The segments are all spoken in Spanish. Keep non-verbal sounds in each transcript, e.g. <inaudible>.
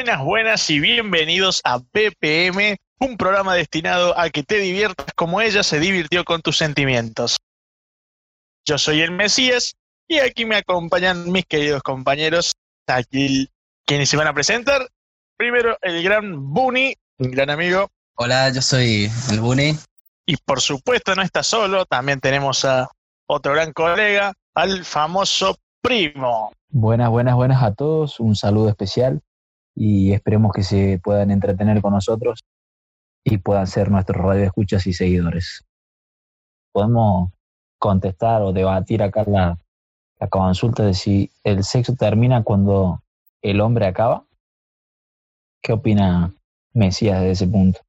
Buenas, buenas y bienvenidos a BPM, un programa destinado a que te diviertas como ella se divirtió con tus sentimientos. Yo soy el Mesías y aquí me acompañan mis queridos compañeros, aquí quienes se van a presentar. Primero el gran Bunny, un gran amigo. Hola, yo soy el Bunny. Y por supuesto no está solo, también tenemos a otro gran colega, al famoso Primo. Buenas, buenas, buenas a todos, un saludo especial y esperemos que se puedan entretener con nosotros y puedan ser nuestros radioescuchas y seguidores. Podemos contestar o debatir acá la, la consulta de si el sexo termina cuando el hombre acaba. ¿Qué opina Mesías de ese punto?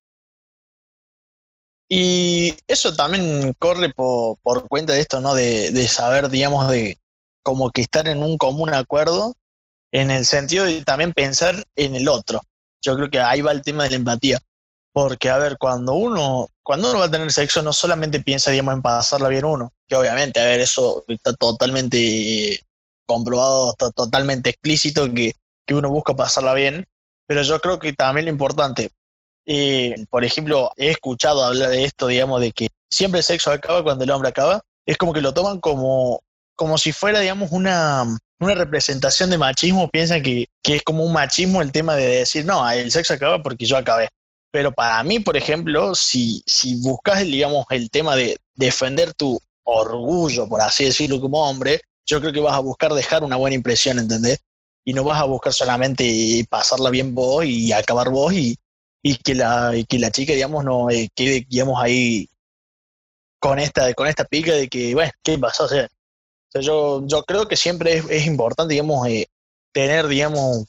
Y eso también corre por, por cuenta de esto, ¿no? De, de, saber, digamos, de como que estar en un común acuerdo en el sentido de también pensar en el otro. Yo creo que ahí va el tema de la empatía. Porque, a ver, cuando uno, cuando uno va a tener sexo, no solamente piensa, digamos, en pasarla bien uno, que obviamente, a ver, eso está totalmente comprobado, está totalmente explícito que, que uno busca pasarla bien, pero yo creo que también lo importante, eh, por ejemplo, he escuchado hablar de esto, digamos, de que siempre el sexo acaba cuando el hombre acaba. Es como que lo toman como, como si fuera, digamos, una, una representación de machismo. Piensan que, que es como un machismo el tema de decir, no, el sexo acaba porque yo acabé. Pero para mí, por ejemplo, si, si buscas, digamos, el tema de defender tu orgullo, por así decirlo, como hombre, yo creo que vas a buscar dejar una buena impresión, ¿entendés? Y no vas a buscar solamente pasarla bien vos y acabar vos y, y que la, que la chica, digamos, no eh, quede, digamos, ahí con esta, con esta pica de que, bueno, ¿qué pasó? O yo, yo creo que siempre es, es importante, digamos, eh, tener, digamos,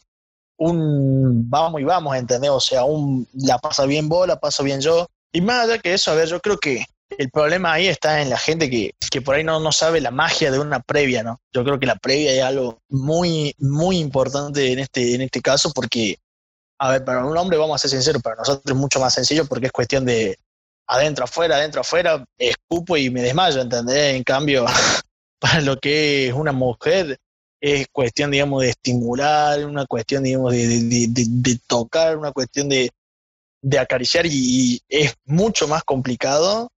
un vamos y vamos, ¿entendés? O sea, un la pasa bien vos, la paso bien yo. Y más allá que eso, a ver, yo creo que el problema ahí está en la gente que, que por ahí no, no sabe la magia de una previa, ¿no? Yo creo que la previa es algo muy, muy importante en este, en este caso porque a ver, para un hombre, vamos a ser sinceros, para nosotros es mucho más sencillo porque es cuestión de adentro, afuera, adentro, afuera, escupo y me desmayo, ¿entendés? En cambio, <laughs> para lo que es una mujer, es cuestión, digamos, de estimular, una cuestión, digamos, de, de, de, tocar, una cuestión de, acariciar y, es mucho más complicado.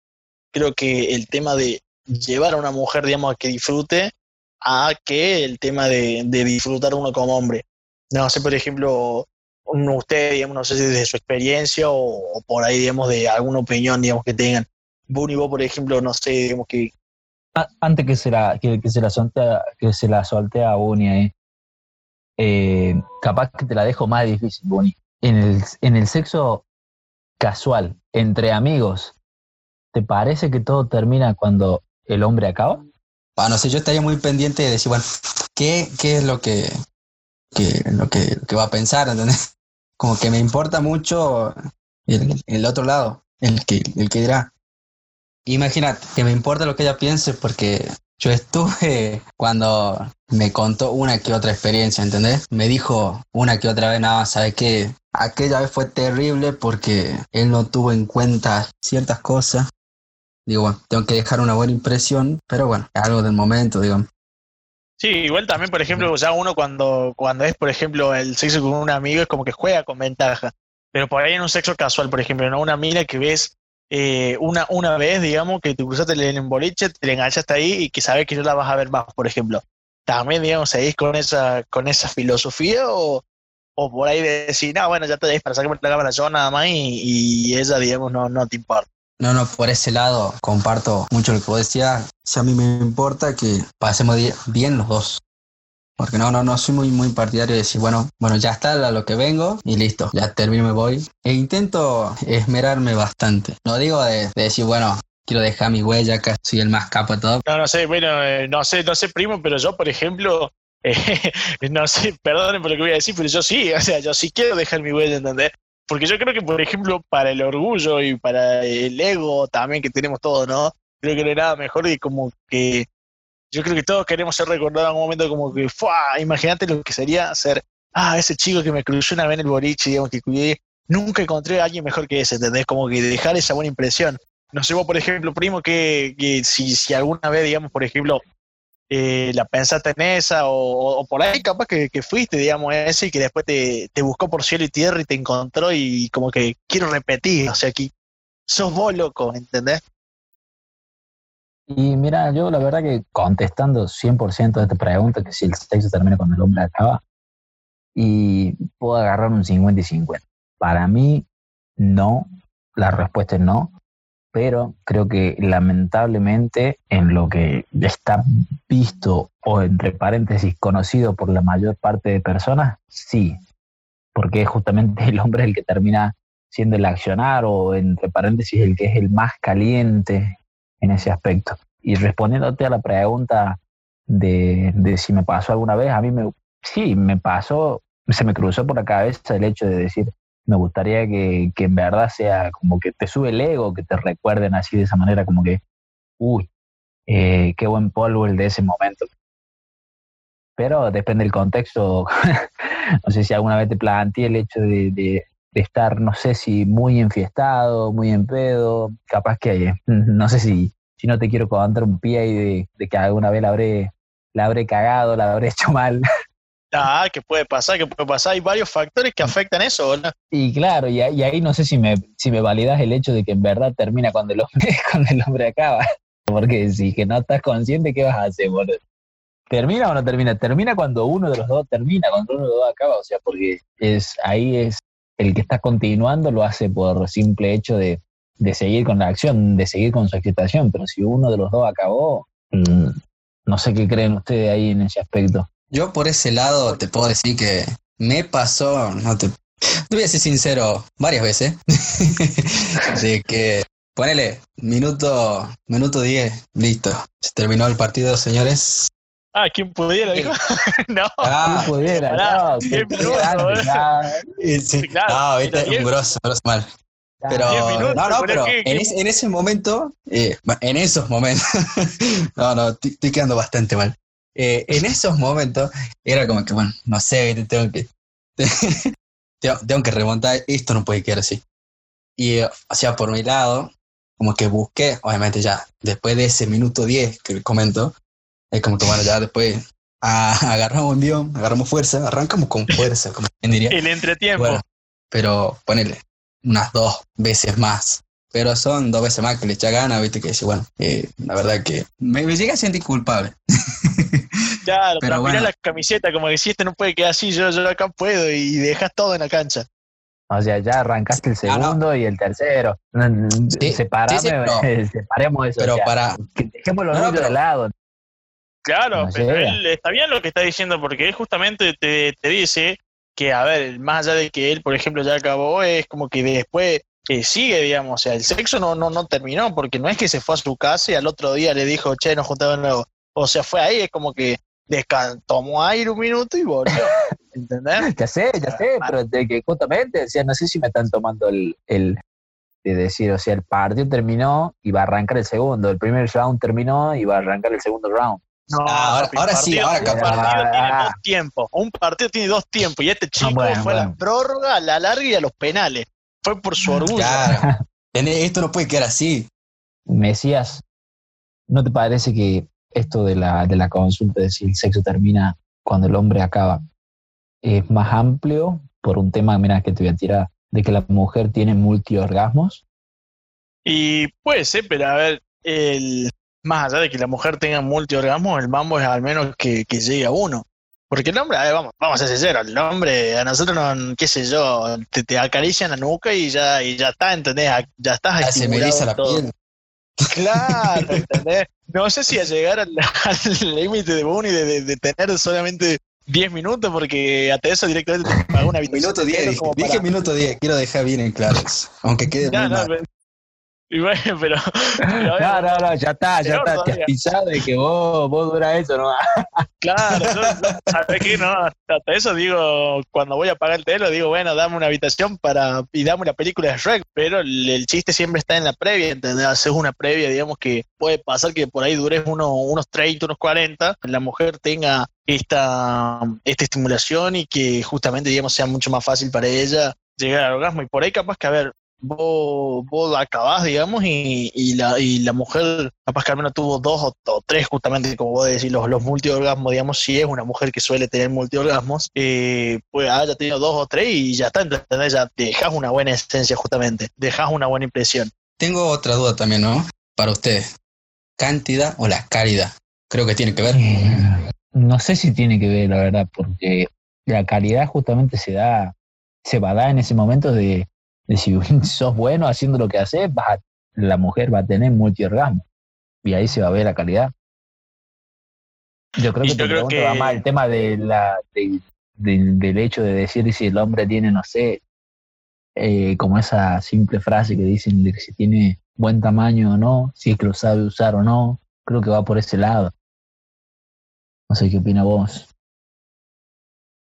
Creo que el tema de llevar a una mujer, digamos, a que disfrute, a que el tema de, disfrutar uno como hombre. No sé, por ejemplo, usted, digamos, no sé si desde su experiencia o, por ahí, digamos, de alguna opinión, digamos, que tengan. Bunny, vos, por ejemplo, no sé, digamos, que... Antes que se la, que, se la soltea, que se la soltea a ahí, eh, capaz que te la dejo más difícil, Bunny. En el, en el sexo casual, entre amigos, ¿te parece que todo termina cuando el hombre acaba? Bueno, no sé, yo estaría muy pendiente de decir, bueno, ¿qué, qué es lo que, que, lo que, que va a pensar? ¿entendés? como que me importa mucho el, el otro lado, el que, el que dirá. Imagínate, que me importa lo que ella piense porque yo estuve <laughs> cuando me contó una que otra experiencia, ¿entendés? Me dijo una que otra vez, nada, ¿sabes qué? Aquella vez fue terrible porque él no tuvo en cuenta ciertas cosas. Digo, bueno, tengo que dejar una buena impresión, pero bueno, es algo del momento, digamos. Sí, igual también, por ejemplo, ya uno cuando, cuando es, por ejemplo, el sexo con un amigo es como que juega con ventaja. Pero por ahí en un sexo casual, por ejemplo, ¿no? una mina que ves eh, una, una vez, digamos, que te cruzaste en un boliche, te enganchaste ahí y que sabes que no la vas a ver más, por ejemplo. También, digamos, seguís con esa, con esa filosofía o, o por ahí de decir, no, bueno, ya te deis para sacarme la cámara yo nada más y, y ella, digamos, no, no te importa. No, no, por ese lado comparto mucho lo que vos decías. Si a mí me importa que pasemos bien los dos. Porque no, no, no soy muy, muy partidario de decir, bueno, bueno, ya está a lo que vengo y listo, ya termino, me voy. E intento esmerarme bastante. No digo de, de decir, bueno, quiero dejar mi huella, acá soy el más capo de todo. No, no sé, bueno, eh, no sé, no sé, primo, pero yo, por ejemplo, <laughs> eh, no sé, perdonen por lo que voy a decir, pero yo sí, o sea, yo sí quiero dejar mi huella, ¿entendés? Porque yo creo que, por ejemplo, para el orgullo y para el ego también que tenemos todos, ¿no? Creo que no hay nada mejor y como que yo creo que todos queremos ser recordados en un momento como que, ¡fua! Imagínate lo que sería ser, ah, ese chico que me cruzó una vez en el boliche, digamos, que cuidé, nunca encontré a alguien mejor que ese, ¿entendés? Como que dejar esa buena impresión. No sé vos, por ejemplo, primo, que, que si, si alguna vez, digamos, por ejemplo, eh, la pensaste en esa, o, por ahí capaz que, fuiste, digamos, ese y que después te, te, buscó por cielo y tierra y te encontró y como que quiero repetir, o sea, aquí sos vos loco, ¿entendés? Y mira, yo la verdad que contestando 100% de esta pregunta, que si el sexo termina cuando el hombre acaba, y puedo agarrar un 50 y 50. Para mí, no, la respuesta es no, pero creo que lamentablemente en lo que está visto o entre paréntesis conocido por la mayor parte de personas, sí, porque es justamente el hombre el que termina siendo el accionar o entre paréntesis el que es el más caliente en ese aspecto. Y respondiéndote a la pregunta de, de si me pasó alguna vez, a mí me, sí, me pasó, se me cruzó por la cabeza el hecho de decir, me gustaría que, que, en verdad sea como que te sube el ego, que te recuerden así de esa manera, como que, uy, eh, qué buen polvo el de ese momento. Pero depende del contexto. <laughs> no sé si alguna vez te planteé el hecho de, de, estar, no sé si muy enfiestado, muy en pedo, capaz que, <laughs> no sé si, si no te quiero contar un pie y de, de que alguna vez la habré, la habré cagado, la habré <laughs> hecho mal. Ah, que puede pasar, que puede pasar. Hay varios factores que afectan eso, ¿no? Y claro, y, ahí no sé si me, si me validas el hecho de que en verdad termina cuando el hombre, <laughs> cuando el hombre acaba. Porque si que no estás consciente, ¿qué vas a hacer, boludo? ¿Termina o no termina? Termina cuando uno de los dos termina, cuando uno de los dos acaba. O sea, porque es ahí es el que está continuando lo hace por simple hecho de, de seguir con la acción, de seguir con su excitación. Pero si uno de los dos acabó, mm, no sé qué creen ustedes ahí en ese aspecto. Yo por ese lado te puedo decir que me pasó, no te, voy a ser sincero, varias veces, <laughs> de que ponele minuto, minuto 10, listo, se terminó el partido, señores. Ah, ¿quién pudiera? <laughs> no, ah, ¿quién pudiera? No, ¿quién pudiera? Sí, claro, no, viste, un grosso, grosso mal. Pero, no, no, pero en, ese, en, ese momento, eh, en esos momentos, <laughs> no, no, estoy quedando bastante mal. Eh, en esos momentos era como que, bueno, no sé, tengo que, <laughs> tengo, que remontar, esto no puede quedar así. Y, o sea, por mi lado, como que busqué, obviamente ya, después de ese minuto 10 que comento, es como que, bueno, ya después <laughs> agarramos envión, agarramos fuerza, arrancamos con fuerza, como quien diría. El entretiempo. pero ponele unas dos veces más. Pero son dos veces más que le echa gana, viste, que dice, bueno, eh, la verdad que me, me llega a sentir culpable. <laughs> Claro, pero bueno. la camiseta, como que si este no puede quedar así, yo, yo acá puedo y dejas todo en la cancha. O sea, ya arrancaste el segundo y el tercero. Separame, <laughs> separemos eso. Pero para. Dejémoslo no, de lado. Claro, pero él está bien lo que está diciendo porque él justamente te, te, dice que, a ver, más allá de que él, por ejemplo, ya acabó, es como que después eh, sigue, digamos, o sea, el sexo no, no, no terminó porque no es que se fue a su casa y al otro día le dijo, che, nos juntamos de nuevo. O sea, fue ahí, es como que tomó aire un minuto y volvió. <laughs> ¿Entendés? ya sé, ya sé, pero de que justamente, o sea, no sé si me están tomando el, el de decir, o sea, el partido terminó y va a arrancar el segundo, el primer round terminó y va a arrancar el segundo round. No, ah, ahora, sí, ahora Un partido tiene dos tiempos, un partido tiene dos tiempos y este chico fue a la prórroga, a la larga y a los penales. Fue por su orgullo. Claro. <laughs> Esto no puede quedar así. Mesías, ¿no te parece que esto de la, de la consulta de si el sexo termina cuando el hombre acaba es más amplio por un tema, mira, que te voy a tirar, de que la mujer tiene multiorgasmos? Y puede ser, pero a ver, el, más allá de que la mujer tenga multiorgasmos, el mambo es al menos que, que llegue a uno. Porque el hombre, a ver, vamos, vamos a ser sinceros, el hombre, a nosotros, no, qué sé yo, te, te acarician la nuca y ya, y ya está, ¿entendés? Ya estás se me la piel. Claro, <laughs> ¿entendés? No sé si a llegar al <laughs> límite de Boone de, de, tener solamente 10 minutos, porque hasta eso directamente te pago una habitación. Minuto 10, dije, minuto 10, quiero dejar bien en claro aunque quede muy mal. Y bueno, <laughs> pero. no, no, no, ya está, ya está. Te has pisado de que vos, vos dura eso, ¿no? <laughs> claro, yo, ¿sabes qué? No, hasta eso digo, cuando voy a pagar el telo, digo, bueno, dame una habitación para y dame una película de Shrek, pero el, chiste siempre está en la previa, ¿entendés? Haces una previa, digamos, que puede pasar que por ahí dures uno, unos 30, unos 40, la mujer tenga esta, esta estimulación y que justamente, digamos, sea mucho más fácil para ella llegar al orgasmo. Y por ahí capaz que, a ver, vos, vos acabás, digamos, y, y, la, y la mujer, capaz que al menos tuvo dos o, tres, justamente, como vos decís, los, los multiorgasmos, digamos, si es una mujer que suele tener multiorgasmos, eh, pues haya tenido dos o tres y ya está, ¿entendés? Ya dejas una buena esencia, justamente, dejas una buena impresión. Tengo otra duda también, ¿no? Para usted, ¿cantidad o la calidad? Creo que tiene que ver. Eh, no sé si tiene que ver, la verdad, porque la calidad justamente se da, se va a dar en ese momento de si <laughs> sos bueno haciendo lo que haces, la mujer va a tener multiorgasmo. Y ahí se va a ver la calidad. Yo creo que, yo va más el tema de la, del hecho de decir si el hombre tiene, no sé, eh, como esa simple frase que dicen de si tiene buen tamaño o no, si es que lo sabe usar o no. Creo que va por ese lado. No sé qué opina vos.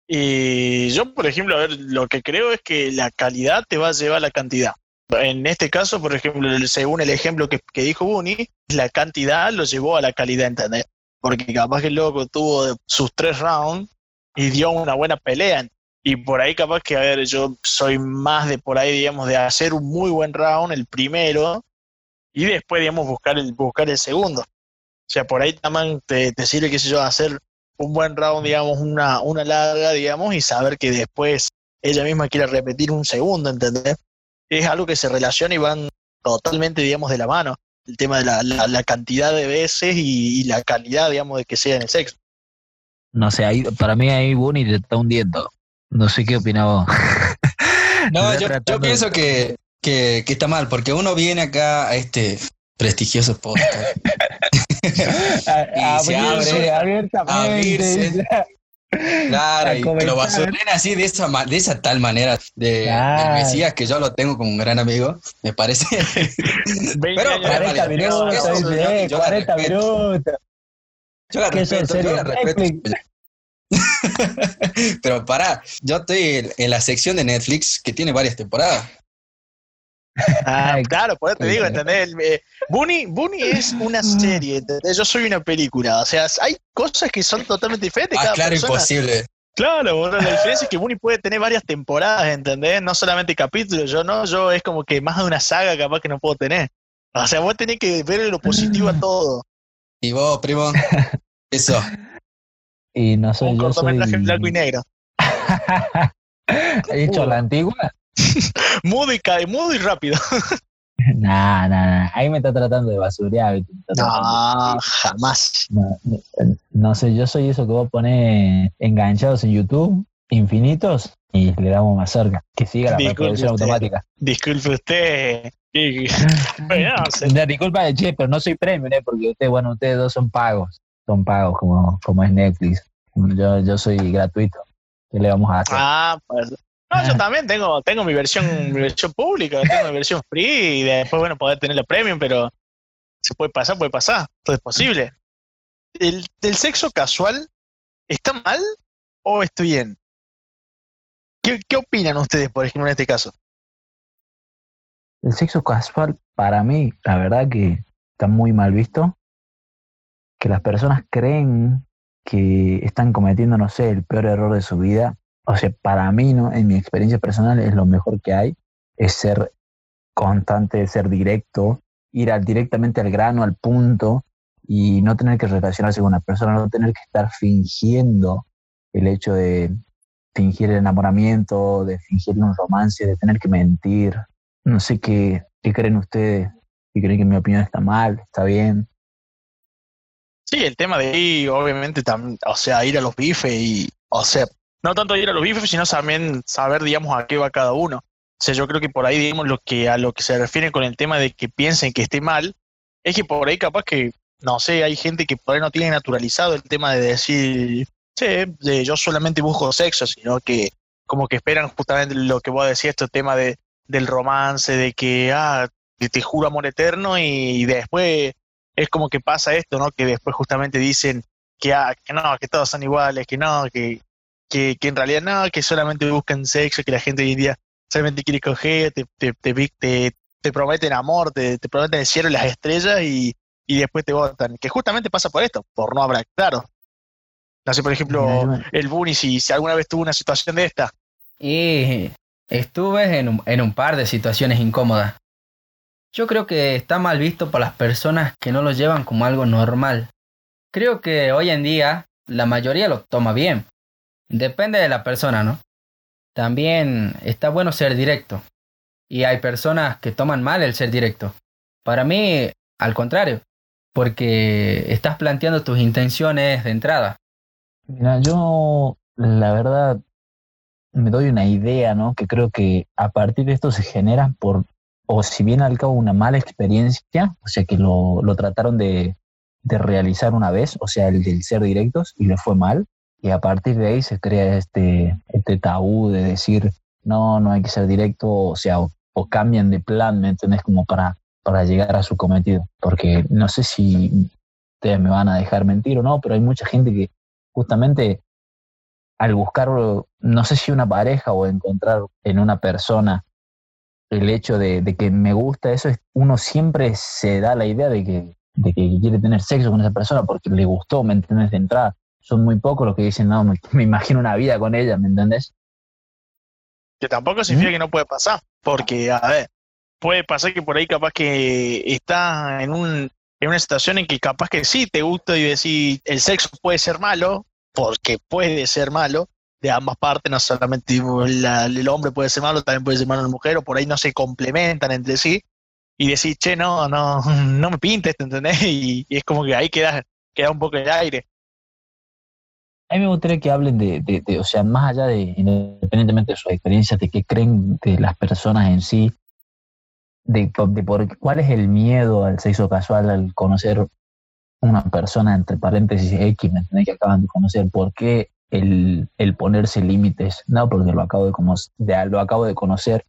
Y yo, por ejemplo, a ver, lo que creo es que la calidad te va a llevar a la cantidad. En este caso, por ejemplo, según el ejemplo que, dijo Buni, la cantidad lo llevó a la calidad, ¿entendés? Porque capaz que el loco tuvo sus tres rounds y dio una buena pelea. Y por ahí capaz que, a ver, yo soy más de por ahí, digamos, de hacer un muy buen round, el primero, y después, digamos, buscar el, buscar el segundo. O sea, por ahí también te, te sirve, qué sé yo, hacer un buen round, digamos, una, una larga, digamos, y saber que después ella misma quiere repetir un segundo, ¿entendés? Es algo que se relaciona y van totalmente, digamos, de la mano. El tema de la, la, cantidad de veces y, la calidad, digamos, de que sea en el sexo. No sé, ahí, para mí ahí Bunny te está hundiendo. No sé qué opina vos. no, <laughs> yo, yo pienso que, que, que está mal, porque uno viene acá a este prestigioso podcast <laughs> y se abre abiertamente. Claro, y lo basuren así de esa, de esa tal manera de, Mesías que yo lo tengo como un gran amigo, me parece. <laughs> Pero 40 minutos, 40 minutos. Yo la respeto, yo la respeto. <laughs> Pero pará, yo estoy en la sección de Netflix que tiene varias temporadas. Ah, <laughs> claro, por eso te digo, ¿entendés? Eh, Bunny, es una serie, ¿entendés? Yo soy una película. O sea, hay cosas que son totalmente diferentes. Ah, claro, imposible. Claro, bueno, la diferencia es que Bunny puede tener varias temporadas, ¿entendés? No solamente capítulos. Yo no, yo es como que más de una saga capaz que no puedo tener. O sea, vos tenés que ver lo positivo a todo. ¿Y vos, primo? <laughs> Eso. Y no soy Un cortometraje en blanco y negro. <laughs> ¿He dicho la antigua? <laughs> mudo y cae, mudo y rápido. <laughs> Nah, nah, nah. Ahí me está tratando de basurear. No, jamás. No, sé, yo soy eso que vos ponés enganchados en YouTube, infinitos, y le damos más cerca. Que siga la reproducción automática. Disculpe usted. <laughs> bueno, disculpa, che, pero no soy premium, ¿eh? porque usted, bueno, ustedes dos son pagos. Son pagos como, como es Netflix. Yo, yo soy gratuito. ¿Qué le vamos a hacer? Ah, pues no, yo también tengo, tengo mi versión, mi versión pública, tengo mi versión free y después, bueno, poder tener la premium, pero se puede pasar, puede pasar, todo es posible. ¿El, sexo casual está mal o está bien? ¿Qué, ¿Qué opinan ustedes, por ejemplo, en este caso? El sexo casual, para mí, la verdad que está muy mal visto. Que las personas creen que están cometiendo, no sé, el peor error de su vida o sea, para mí, ¿no? En mi experiencia personal es lo mejor que hay, es ser constante, ser directo, ir directamente al grano, al punto, y no tener que relacionarse con una persona, no tener que estar fingiendo el hecho de fingir el enamoramiento, de fingir un romance, de tener que mentir. No sé qué, qué creen ustedes, si creen que mi opinión está mal, está bien. Sí, el tema de ir, obviamente, o sea, ir a los bifes y, o sea, no tanto ir a los bifes, sino también saber, digamos, a qué va cada uno. O sea, yo creo que por ahí, digamos, lo que, a lo que se refiere con el tema de que piensen que esté mal, es que por ahí capaz que, no sé, hay gente que por ahí no tiene naturalizado el tema de decir, sí, de, yo solamente busco sexo, sino que como que esperan justamente lo que vos decías, este tema de, del romance, de que, ah, te juro amor eterno y, después es como que pasa esto, ¿no? Que después justamente dicen que, ah, que no, que todos son iguales, que no, que, que, en realidad no, que solamente buscan sexo, que la gente hoy en día solamente quiere coger, te, te, te, te prometen amor, te, te, prometen el cielo y las estrellas y, y después te votan. Que justamente pasa por esto, por no hablar claro. No sé, por ejemplo, el Bunny, si, si alguna vez tuvo una situación de esta. Eh, estuve en un, en un par de situaciones incómodas. Yo creo que está mal visto por las personas que no lo llevan como algo normal. Creo que hoy en día la mayoría lo toma bien. Depende de la persona, ¿no? También está bueno ser directo. Y hay personas que toman mal el ser directo. Para mí, al contrario, porque estás planteando tus intenciones de entrada. Mira, yo la verdad me doy una idea, ¿no? Que creo que a partir de esto se genera por, o si bien al cabo una mala experiencia, o sea que lo, lo trataron de, de realizar una vez, o sea, el del ser directos, y le fue mal, y a partir de ahí se crea este, este tabú de decir, no, no hay que ser directo, o sea, o, o cambian de plan, ¿me entendés? Como para para llegar a su cometido. Porque no sé si ustedes me van a dejar mentir o no, pero hay mucha gente que justamente al buscar, no sé si una pareja o encontrar en una persona el hecho de, que me gusta eso, es, uno siempre se da la idea de que, de que quiere tener sexo con esa persona porque le gustó, ¿me entiendes? De entrada. Son muy pocos los que dicen, no, <laughs> me, imagino una vida con ella, ¿me entendés? Que tampoco significa ¿Mm? que no puede pasar, porque, a ver, puede pasar que por ahí capaz que está en, un, en una situación en que capaz que sí te gusta y decir el sexo puede ser malo, porque puede ser malo de ambas partes, no solamente el hombre puede ser malo, también puede ser malo la mujer, o por ahí no se complementan entre sí, y decir, che, no, no, <laughs> no me pintes, ¿entendés? <laughs> Y, y es como que ahí queda, queda un poco el aire. A mí me gustaría que hablen de, de, o sea, más allá de, independientemente de sus experiencias, de qué creen de las personas en sí, de, por, cuál es el miedo al sexo casual al conocer una persona, entre paréntesis X, ¿me Que acaban de conocer. ¿Por qué el, ponerse límites? No, porque lo acabo de, de, lo acabo de conocer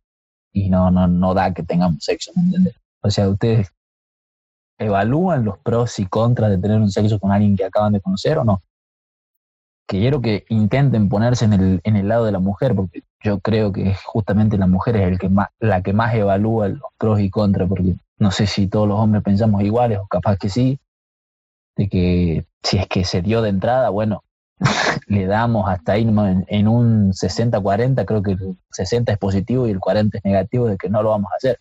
y no, no, no da que tengamos sexo, ¿me entiendes? O sea, ustedes evalúan los pros y contras de tener un sexo con alguien que acaban de conocer o no. Quiero que intenten ponerse en el, en el lado de la mujer, porque yo creo que justamente la mujer es el que más, la que más evalúa los pros y contras, porque no sé si todos los hombres pensamos iguales, o capaz que sí, de que si es que se dio de entrada, bueno, <laughs> le damos hasta ahí en, un 60-40, creo que el 60 es positivo y el 40 es negativo de que no lo vamos a hacer.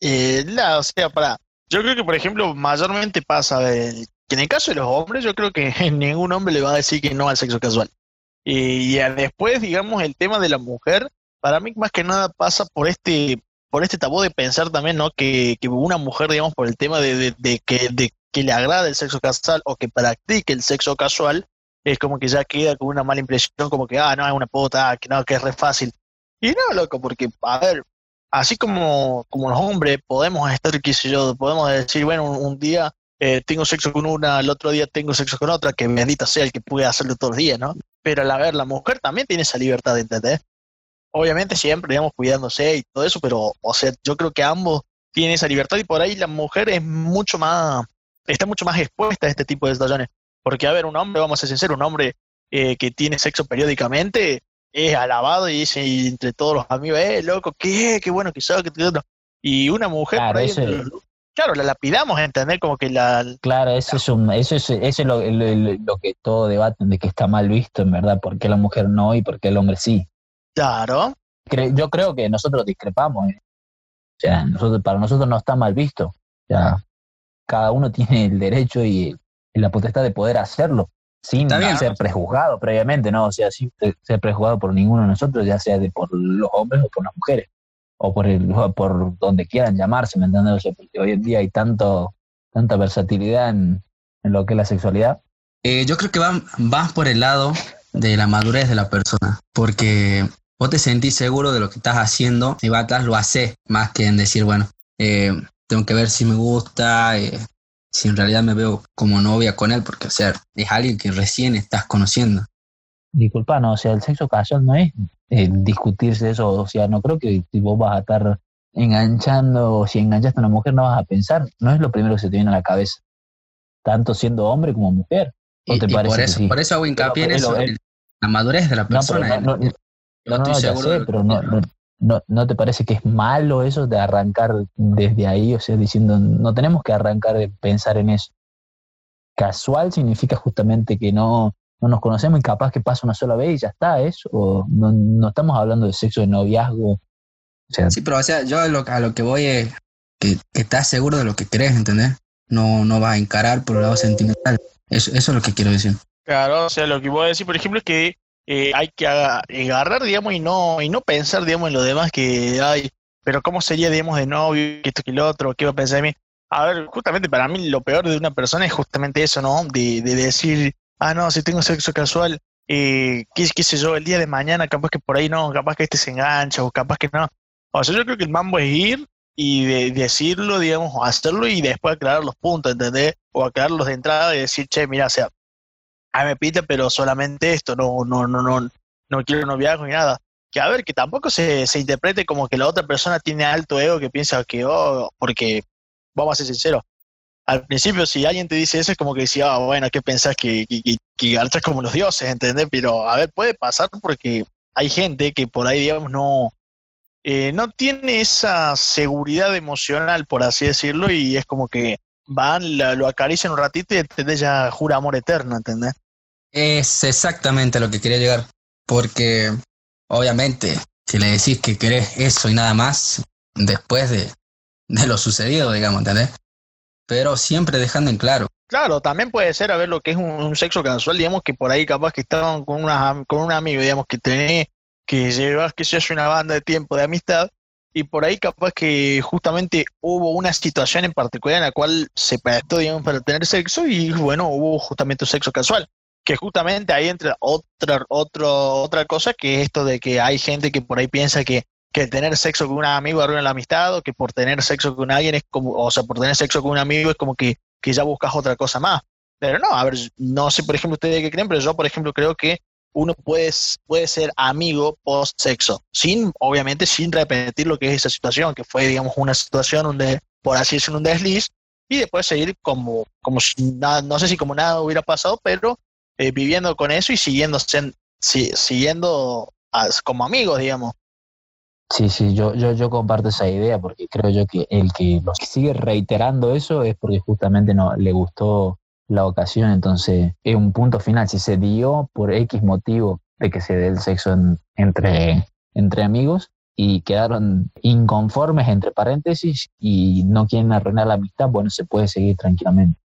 Eh, sea, para, yo creo que por ejemplo mayormente pasa que en el caso de los hombres, yo creo que <laughs> ningún hombre le va a decir que no al sexo casual. Y, después, digamos, el tema de la mujer, para mí más que nada pasa por este por este tabú de pensar también, ¿no? Que, que una mujer, digamos, por el tema de, de, que, de que le agrada el sexo casual o que practique el sexo casual, es como que ya queda con una mala impresión, como que, ah, no, es una puta, que no, que es re fácil. Y no, loco, porque, a ver, así como, como los hombres podemos estar, qué sé yo, podemos decir, bueno, un, día eh, tengo sexo con una, el otro día tengo sexo con otra, que bendita sea el que puede hacerlo todos los días, ¿no? pero a ver, la mujer también tiene esa libertad de entender. Obviamente siempre, digamos, cuidándose y todo eso, pero, o sea, yo creo que ambos tienen esa libertad y por ahí la mujer es mucho más, está mucho más expuesta a este tipo de situaciones. Porque, a ver, un hombre, vamos a ser sinceros, un hombre eh, que tiene sexo periódicamente es alabado y dice entre todos los amigos, eh, loco, qué, qué bueno que sos, que Y una mujer, por ahí, claro, la lapidamos, ¿entendés? Como que la... Claro, eso es, un, eso es, eso es lo, lo, que todo debaten de que está mal visto, en verdad, por qué la mujer no y por qué el hombre sí. Claro. Yo creo que nosotros discrepamos. ¿eh? O sea, nosotros, para nosotros no está mal visto. O sea, cada uno tiene el derecho y, la potestad de poder hacerlo sin ser prejuzgado previamente, ¿no? O sea, sin ser prejuzgado por ninguno de nosotros, ya sea de por los hombres o por las mujeres o por, el, por donde quieran llamarse, ¿me entiendes? porque hoy en día hay tanto, tanta versatilidad en, lo que es la sexualidad. Eh, yo creo que van, van por el lado de la madurez de la persona, porque vos te sentís seguro de lo que estás haciendo y vas atrás lo haces, más que en decir, bueno, eh, tengo que ver si me gusta, eh, si en realidad me veo como novia con él, porque o sea, es alguien que recién estás conociendo. Disculpa, no, o sea, el sexo casual no es eh, discutirse eso, o sea, no creo que si vos vas a estar enganchando, o si enganchaste a una mujer no vas a pensar, no es lo primero que se te viene a la cabeza, tanto siendo hombre como mujer. y, por, eso, por eso hago hincapié en eso, la madurez de la persona. No, no, no, no, sé, pero no, no, no, te parece que es malo eso de arrancar desde ahí, o sea, diciendo, no tenemos que arrancar de pensar en eso. Casual significa justamente que no, no nos conocemos y capaz que pasa una sola vez y ya está, eso. O no, no estamos hablando de sexo de noviazgo. O sea, Sí, pero o sea, yo a lo, a lo que voy es que, que estás seguro de lo que crees, ¿entendés? No, no vas a encarar por el lado sentimental. Eso, eso es lo que quiero decir. Claro, o sea, lo que voy a decir, por ejemplo, es que eh, hay que aga- agarrar, digamos, y no, y no pensar, digamos, en lo demás que hay, pero cómo sería, digamos, de novio, que esto, que lo otro, qué va a pensar de mí. A ver, justamente para mí lo peor de una persona es justamente eso, ¿no? De, de decir, ah, no, si tengo sexo casual, eh, qué, sé yo, el día de mañana, capaz que por ahí no, capaz que este se engancha, o capaz que no. O sea, yo creo que el mambo es ir y de- decirlo, digamos, o hacerlo y después aclarar los puntos, ¿entendés? O aclararlos de entrada y decir, che, mira, o sea, a me pita, pero solamente esto, no, no, no, no, no quiero noviazgo ni nada. Que a ver, que tampoco se, se interprete como que la otra persona tiene alto ego, que piensa que, oh, porque, vamos a ser sinceros, al principio si alguien te dice eso es como que decía, ah, bueno, ¿qué pensás? Que, que, garchas como los dioses, ¿entendés? Pero, a ver, puede pasar porque hay gente que por ahí, digamos, no, eh, no tiene esa seguridad emocional, por así decirlo, y es como que van, la- lo acarician un ratito y ¿entendés? ya jura amor eterno, ¿entendés? Es exactamente a lo que quería llegar. Porque, obviamente, si le decís que querés eso y nada más, después de, de lo sucedido, digamos, ¿entendés? Pero siempre dejando en claro. Claro, también puede ser a ver lo que es un, sexo casual, digamos que por ahí capaz que estaban con, una, con un amigo, digamos que tenés, que llevas que seas una banda de tiempo de amistad, y por ahí capaz que justamente hubo una situación en particular en la cual se prestó, digamos, para tener sexo, y bueno, hubo justamente un sexo casual, que justamente ahí entra otra, otro, otra cosa, que es esto de que hay gente que por ahí piensa que, que tener sexo con un amigo arruina la amistad, o que por tener sexo con alguien es como, o sea, por tener sexo con un amigo es como que que ya buscas otra cosa más. Pero no, a ver, no sé, por ejemplo, ustedes qué creen, pero yo, por ejemplo, creo que uno puede, puede ser amigo post-sexo, sin, obviamente, sin repetir lo que es esa situación, que fue, digamos, una situación donde, por así decirlo, un desliz, y después seguir como, como si nada, no sé si como nada hubiera pasado, pero eh, viviendo con eso y siguiendo, si- siguiendo como amigos, digamos. Sí, sí, yo, yo, yo comparto esa idea porque creo yo que el que sigue reiterando eso es porque justamente no le gustó la ocasión, entonces es un punto final. Si se dio por X motivo de que se dé el sexo en- entre, entre amigos y quedaron inconformes entre paréntesis y no quieren arruinar la amistad, bueno, se puede seguir tranquilamente.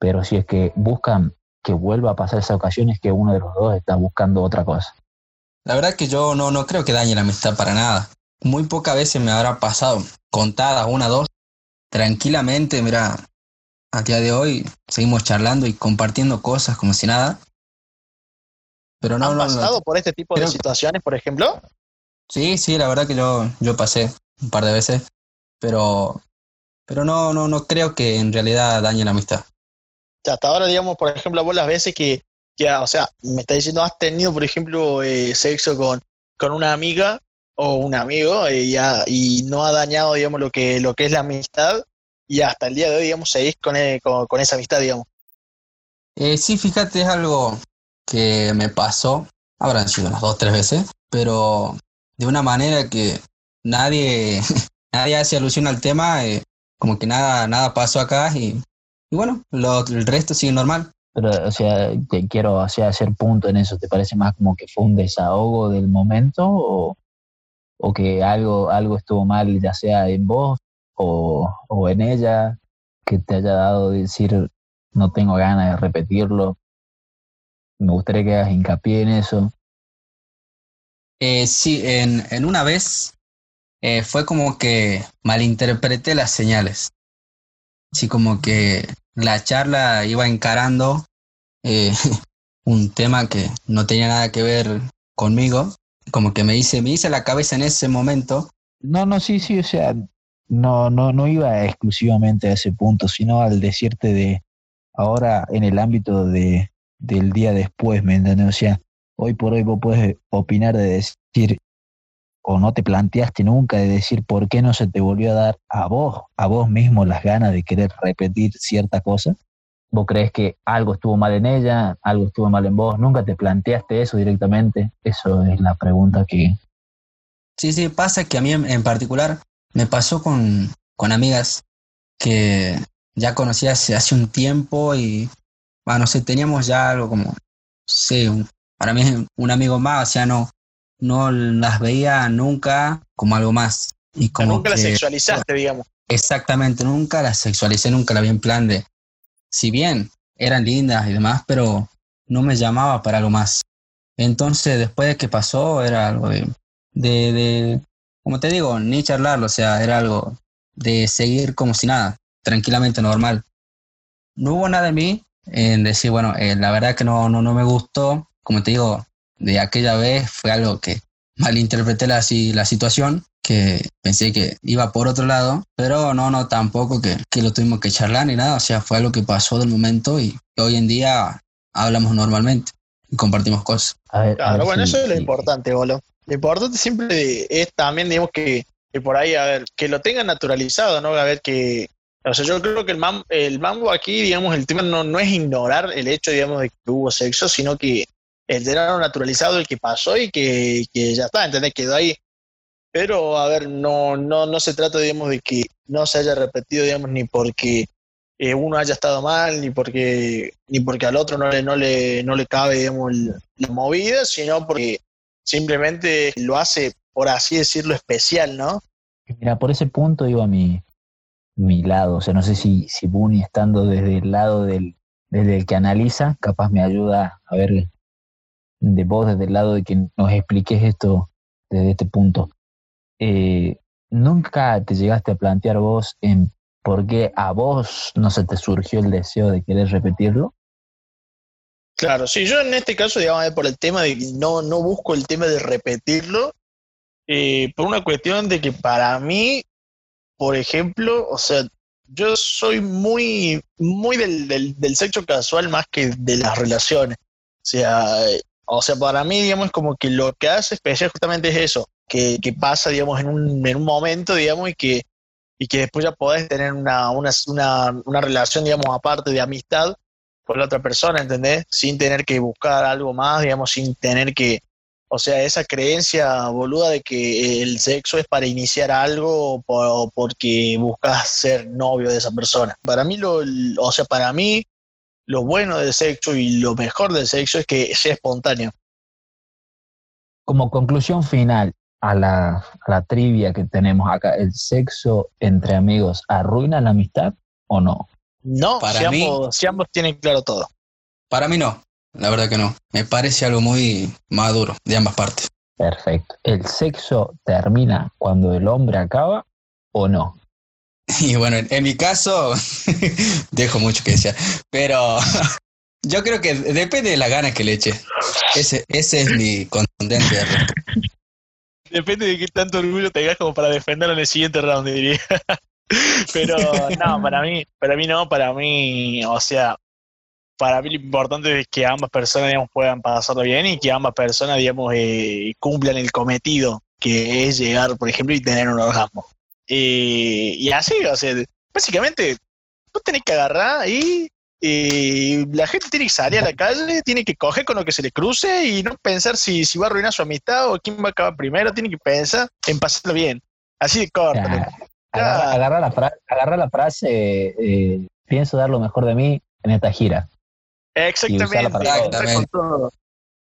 Pero si es que buscan que vuelva a pasar esa ocasión, es que uno de los dos está buscando otra cosa. La verdad que yo no, no creo que dañe la amistad para nada. Muy pocas veces me habrá pasado, contadas, una, dos, tranquilamente, mira, a día de hoy seguimos charlando y compartiendo cosas como si nada. Pero no, ¿Han no, no. pasado por este tipo de situaciones, por ejemplo? Sí, sí, la verdad que yo, yo pasé un par de veces, pero, pero no, no, no creo que en realidad dañe la amistad. hasta ahora, digamos, por ejemplo, vos las veces que, que, o sea, me está diciendo, has tenido, por ejemplo, eh, sexo con, con una amiga o un amigo eh, ya, y no ha dañado, digamos, lo que, lo que es la amistad y hasta el día de hoy, digamos, seguís con, eh, con, con esa amistad, digamos. Eh, sí, fíjate, es algo que me pasó, habrán sido unas dos, tres veces, pero de una manera que nadie, <laughs> nadie hace alusión al tema, eh, como que nada, nada pasó acá y, y bueno, el resto sigue normal. Pero, o sea, te quiero o hacer punto en eso. ¿Te parece más como que fue un desahogo del momento o, o que algo, algo estuvo mal, ya sea en vos o, o en ella, que te haya dado decir no tengo ganas de repetirlo? Me gustaría que hagas hincapié en eso. Eh, sí, en, en una vez eh, fue como que malinterpreté las señales. Así como que la charla iba encarando eh, <laughs> un tema que no tenía nada que ver conmigo. Como que me hice, me hice la cabeza en ese momento. No, no, sí, sí, o sea, no, no, no iba exclusivamente a ese punto, sino al decirte de ahora en el ámbito de, del día después, ¿me entiendes? O sea, hoy por hoy vos puedes opinar de decir, o no te planteaste nunca de decir por qué no se te volvió a dar a vos, a vos mismo las ganas de querer repetir cierta cosa. ¿Vos crees que algo estuvo mal en ella, algo estuvo mal en vos? ¿Nunca te planteaste eso directamente? Eso es la pregunta que, Sí, sí, pasa que a mí en, particular me pasó con, con amigas que ya conocí hace, hace un tiempo y, bueno, no sé, teníamos ya algo como sí, para mí es un amigo más, o sea, no, no las veía nunca como algo más. Y como nunca las sexualizaste, digamos. Exactamente, nunca las sexualicé, nunca la vi en plan de, si bien eran lindas y demás, pero no me llamaba para algo más. Entonces, después de que pasó, era algo de, de, de, como te digo, ni charlarlo, o sea, era algo de seguir como si nada, tranquilamente normal. No hubo nada en mí en decir, bueno, eh, la verdad que no, no, no me gustó, como te digo, de aquella vez fue algo que malinterpreté la, la situación, que pensé que iba por otro lado, pero no, no, tampoco que, que lo tuvimos que charlar ni nada, o sea, fue algo que pasó del momento y hoy en día hablamos normalmente y compartimos cosas. claro, bueno, eso es lo importante, Bolo. Lo importante siempre es también, digamos, que, que, por ahí, a ver, que lo tengan naturalizado, ¿no? A ver, que, o sea, yo creo que el, mam, el mambo aquí, digamos, el tema no, no es ignorar el hecho, digamos, de que hubo sexo, sino que el tenerlo naturalizado, el que pasó y que, que ya está, ¿entendés? Quedó ahí. Pero, a ver, no, no, no se trata, digamos, de que no se haya repetido, digamos, ni porque eh, uno haya estado mal, ni porque, ni porque al otro no le, no le, no le cabe, digamos, la movida, sino porque simplemente lo hace, por así decirlo, especial, ¿no? Mira, por ese punto iba mi, mi lado, o sea, no sé si, si Bunny estando desde el lado del, desde el que analiza, capaz me ayuda a ver de vos desde el lado de que nos expliques esto desde este punto. Eh, ¿Nunca te llegaste a plantear vos en por qué a vos no se te surgió el deseo de querer repetirlo? Claro, sí, yo en este caso, digamos, por el tema de que no, no busco el tema de repetirlo, eh, por una cuestión de que para mí, por ejemplo, o sea, yo soy muy, muy del, del, del sexo casual más que de las relaciones. O sea, o sea, para mí, digamos, como que lo que hace especial justamente es eso, que, que pasa, digamos, en un, en un momento, digamos, y que, y que después ya podés tener una, una, una, una relación, digamos, aparte de amistad con la otra persona, ¿entendés? Sin tener que buscar algo más, digamos, sin tener que, o sea, esa creencia boluda de que el sexo es para iniciar algo o porque buscas ser novio de esa persona. Para mí, lo, o sea, para mí, lo bueno del sexo y lo mejor del sexo es que sea espontáneo. Como conclusión final a la, a la trivia que tenemos acá, ¿el sexo entre amigos arruina la amistad o no? No, para si, ambos, si ambos tienen claro todo. Para mí no, la verdad que no. Me parece algo muy maduro de ambas partes. Perfecto. ¿El sexo termina cuando el hombre acaba o no? <laughs> Y bueno, en, mi caso, <laughs> dejo mucho que decir, pero <laughs> yo creo que depende de la gana que le eche. Ese, ese es mi contundente Depende de qué tanto orgullo tengas como para defenderlo en el siguiente round, diría. Pero no, para mí, para mí no, para mí, o sea, para mí lo importante es que ambas personas, digamos, puedan pasarlo bien y que ambas personas, digamos, eh, cumplan el cometido, que es llegar, por ejemplo, y tener un orgasmo. Y así, o sea, básicamente, tú tenés que agarrar y, la gente tiene que salir a la calle, tiene que coger con lo que se le cruce y no pensar si, si va a arruinar su amistad o quién va a acabar primero, tiene que pensar en pasarlo bien. Así de corto. Agarra, la, la frase, eh, pienso dar lo mejor de mí en esta gira. Exactamente.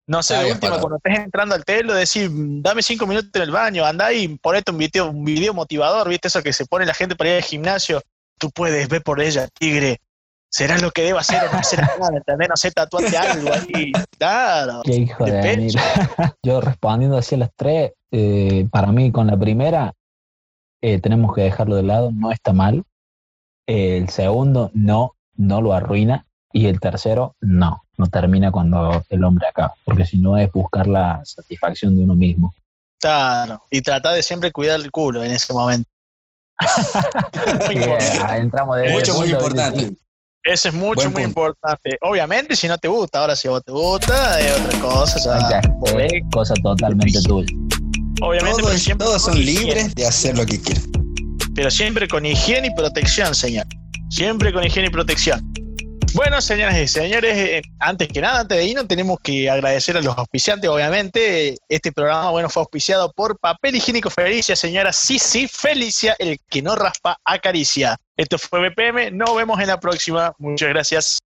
No sé, de último, cuando estés entrando al telo, decir, dame cinco minutos en el baño, anda y ponete un video, un video motivador, ¿viste? Eso que se pone la gente para ir al gimnasio. Tú puedes ver por ella, tigre. Será lo que deba hacer o no hacer <laughs> nada, ¿entendés? No sé, tatuarte algo ahí. Claro. Qué hijo de, Yo respondiendo así a las tres, eh, para mí con la primera, eh, tenemos que dejarlo de lado, no está mal. el segundo, no, no lo arruina. Y el tercero, no, no termina cuando el hombre acaba, porque si no es buscar la satisfacción de uno mismo. Claro, y tratar de siempre cuidar el culo en ese momento. <laughs> entramos de mucho, muy importante. Eso es mucho, muy importante. Obviamente, si no te gusta, ahora si vos te gusta, es otra cosa. cosa totalmente tuya. Obviamente, todos, todos son libres de hacer lo que quieran. Pero siempre con higiene y protección, señor. Siempre con higiene y protección. Bueno, señoras y señores, eh, antes que nada, antes de irnos, tenemos que agradecer a los auspiciantes, obviamente. Este programa, bueno, fue auspiciado por Papel Higiénico Felicia, señora sí, Felicia, el que no raspa acaricia. Esto fue BPM, nos vemos en la próxima. Muchas gracias.